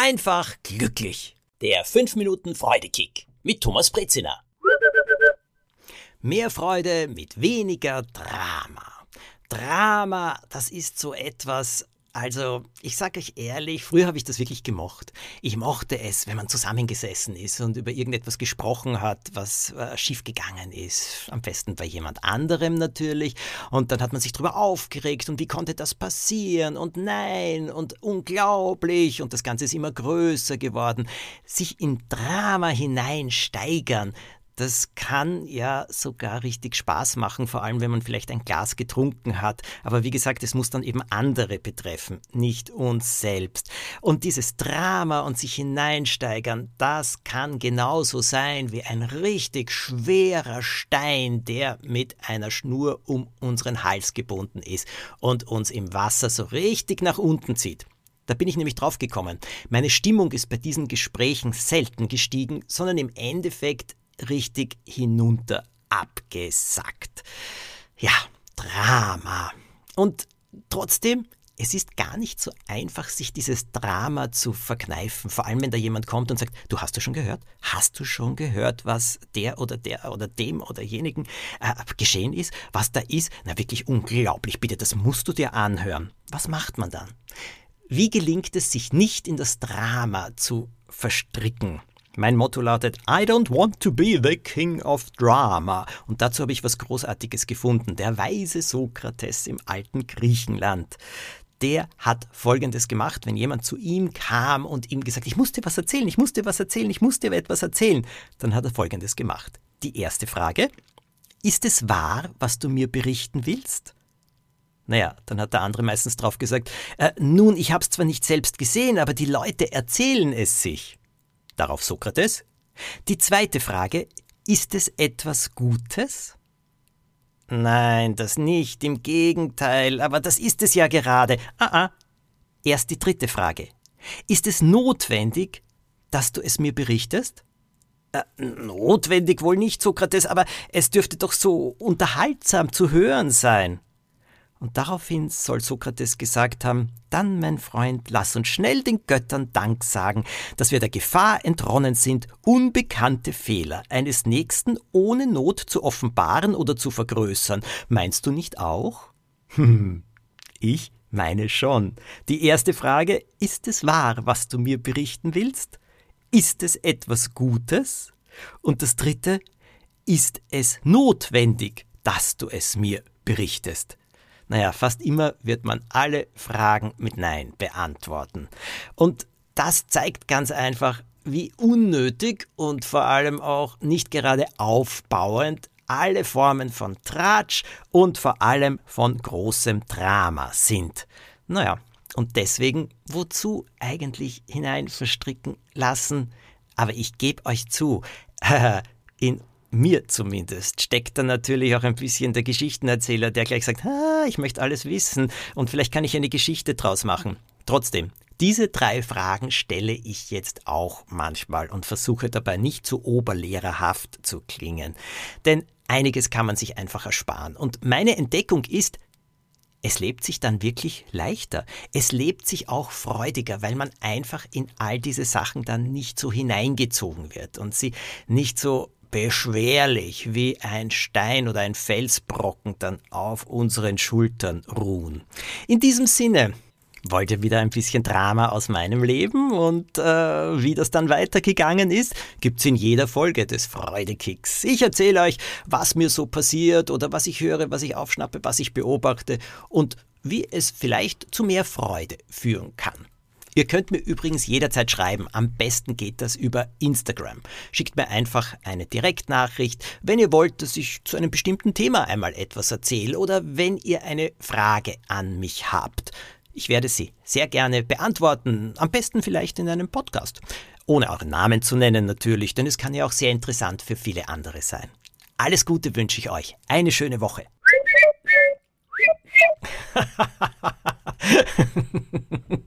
einfach glücklich. Der 5 Minuten Freudekick mit Thomas Brezina. Mehr Freude mit weniger Drama. Drama, das ist so etwas, also, ich sage euch ehrlich, früher habe ich das wirklich gemocht. Ich mochte es, wenn man zusammengesessen ist und über irgendetwas gesprochen hat, was äh, schiefgegangen ist. Am besten bei jemand anderem natürlich. Und dann hat man sich darüber aufgeregt und wie konnte das passieren und nein und unglaublich und das Ganze ist immer größer geworden. Sich in Drama hineinsteigern, das kann ja sogar richtig Spaß machen, vor allem wenn man vielleicht ein Glas getrunken hat. Aber wie gesagt, es muss dann eben andere betreffen, nicht uns selbst. Und dieses Drama und sich hineinsteigern, das kann genauso sein wie ein richtig schwerer Stein, der mit einer Schnur um unseren Hals gebunden ist und uns im Wasser so richtig nach unten zieht. Da bin ich nämlich drauf gekommen. Meine Stimmung ist bei diesen Gesprächen selten gestiegen, sondern im Endeffekt richtig hinunter abgesackt. Ja, Drama. Und trotzdem, es ist gar nicht so einfach, sich dieses Drama zu verkneifen. Vor allem, wenn da jemand kommt und sagt, du hast du schon gehört? Hast du schon gehört, was der oder der oder dem oder jenigen äh, geschehen ist? Was da ist? Na wirklich unglaublich, bitte, das musst du dir anhören. Was macht man dann? Wie gelingt es sich nicht in das Drama zu verstricken? Mein Motto lautet I don't want to be the king of drama. Und dazu habe ich was Großartiges gefunden. Der weise Sokrates im alten Griechenland. Der hat Folgendes gemacht, wenn jemand zu ihm kam und ihm gesagt, ich muss dir was erzählen, ich muss dir was erzählen, ich muss dir etwas erzählen, dann hat er Folgendes gemacht. Die erste Frage, ist es wahr, was du mir berichten willst? Naja, dann hat der andere meistens drauf gesagt, äh, nun, ich hab's zwar nicht selbst gesehen, aber die Leute erzählen es sich. Darauf Sokrates. Die zweite Frage, ist es etwas Gutes? Nein, das nicht, im Gegenteil, aber das ist es ja gerade. Ah, ah. Erst die dritte Frage. Ist es notwendig, dass du es mir berichtest? Äh, notwendig wohl nicht, Sokrates, aber es dürfte doch so unterhaltsam zu hören sein. Und daraufhin soll Sokrates gesagt haben, dann, mein Freund, lass uns schnell den Göttern Dank sagen, dass wir der Gefahr entronnen sind, unbekannte Fehler eines Nächsten ohne Not zu offenbaren oder zu vergrößern. Meinst du nicht auch? Hm, ich meine schon. Die erste Frage, ist es wahr, was du mir berichten willst? Ist es etwas Gutes? Und das dritte, ist es notwendig, dass du es mir berichtest? Naja, fast immer wird man alle Fragen mit Nein beantworten. Und das zeigt ganz einfach, wie unnötig und vor allem auch nicht gerade aufbauend alle Formen von Tratsch und vor allem von großem Drama sind. Naja, und deswegen, wozu eigentlich hinein verstricken lassen? Aber ich gebe euch zu, in mir zumindest, steckt da natürlich auch ein bisschen der Geschichtenerzähler, der gleich sagt, ah, ich möchte alles wissen und vielleicht kann ich eine Geschichte draus machen. Trotzdem, diese drei Fragen stelle ich jetzt auch manchmal und versuche dabei nicht zu oberlehrerhaft zu klingen. Denn einiges kann man sich einfach ersparen. Und meine Entdeckung ist, es lebt sich dann wirklich leichter. Es lebt sich auch freudiger, weil man einfach in all diese Sachen dann nicht so hineingezogen wird und sie nicht so beschwerlich wie ein Stein oder ein Felsbrocken dann auf unseren Schultern ruhen. In diesem Sinne, Wollt ihr wieder ein bisschen Drama aus meinem Leben und äh, wie das dann weitergegangen ist, gibt's in jeder Folge des Freudekicks. Ich erzähle euch, was mir so passiert oder was ich höre, was ich aufschnappe, was ich beobachte und wie es vielleicht zu mehr Freude führen kann. Ihr könnt mir übrigens jederzeit schreiben. Am besten geht das über Instagram. Schickt mir einfach eine Direktnachricht, wenn ihr wollt, dass ich zu einem bestimmten Thema einmal etwas erzähle oder wenn ihr eine Frage an mich habt. Ich werde sie sehr gerne beantworten, am besten vielleicht in einem Podcast. Ohne euren Namen zu nennen natürlich, denn es kann ja auch sehr interessant für viele andere sein. Alles Gute wünsche ich euch. Eine schöne Woche.